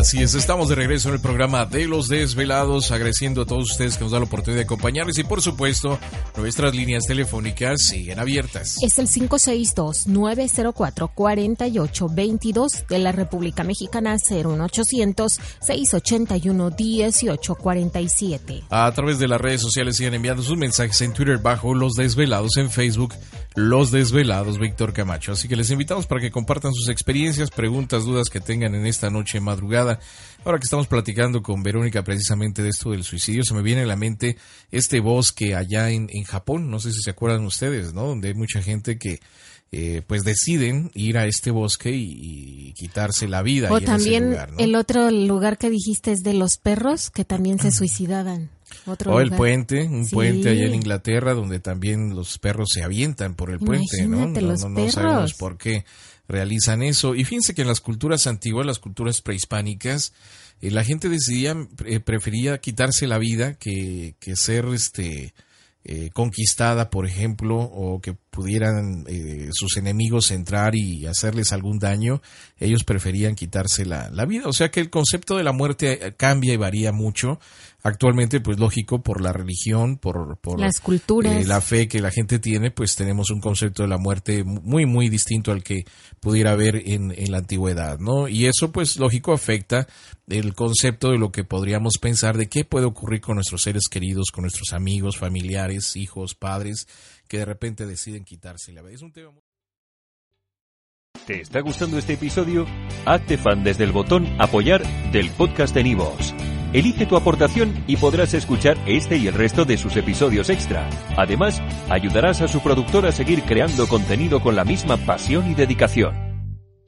Así es, estamos de regreso en el programa de los desvelados, agradeciendo a todos ustedes que nos dan la oportunidad de acompañarles y por supuesto nuestras líneas telefónicas siguen abiertas. Es el 562-904-4822 de la República Mexicana 01800-681-1847. A través de las redes sociales siguen enviando sus mensajes en Twitter bajo Los Desvelados, en Facebook Los Desvelados Víctor Camacho. Así que les invitamos para que compartan sus experiencias, preguntas, dudas que tengan en esta noche madrugada. Ahora que estamos platicando con Verónica precisamente de esto del suicidio, se me viene a la mente este bosque allá en, en Japón, no sé si se acuerdan ustedes, ¿no? Donde hay mucha gente que eh, pues deciden ir a este bosque y, y quitarse la vida. O también lugar, ¿no? el otro lugar que dijiste es de los perros que también se suicidaban. Otro O el puente, un Sí. puente allá en Inglaterra donde también los perros se avientan por el puente, ¿no? No, los no, no perros. sabemos por qué realizan eso. Y fíjense que en las culturas antiguas, las culturas prehispánicas, eh, la gente decidía, eh, prefería quitarse la vida que, que ser este eh, conquistada, por ejemplo, o que pudieran eh, sus enemigos entrar y hacerles algún daño, ellos preferían quitarse la, la vida. O sea que el concepto de la muerte eh, cambia y varía mucho. Actualmente, pues lógico, por la religión, por, por Las culturas. eh, la fe que la gente tiene, pues tenemos un concepto de la muerte muy, muy distinto al que pudiera haber en, en la antigüedad, ¿no? Y eso, pues lógico, afecta el concepto de lo que podríamos pensar de qué puede ocurrir con nuestros seres queridos, con nuestros amigos, familiares, hijos, padres, que de repente deciden quitarse la vida. Es un tema muy... ¿Te está gustando este episodio? Hazte fan desde el botón Apoyar del podcast de Nivos. Elige tu aportación y podrás escuchar este y el resto de sus episodios extra. Además, ayudarás a su productor a seguir creando contenido con la misma pasión y dedicación.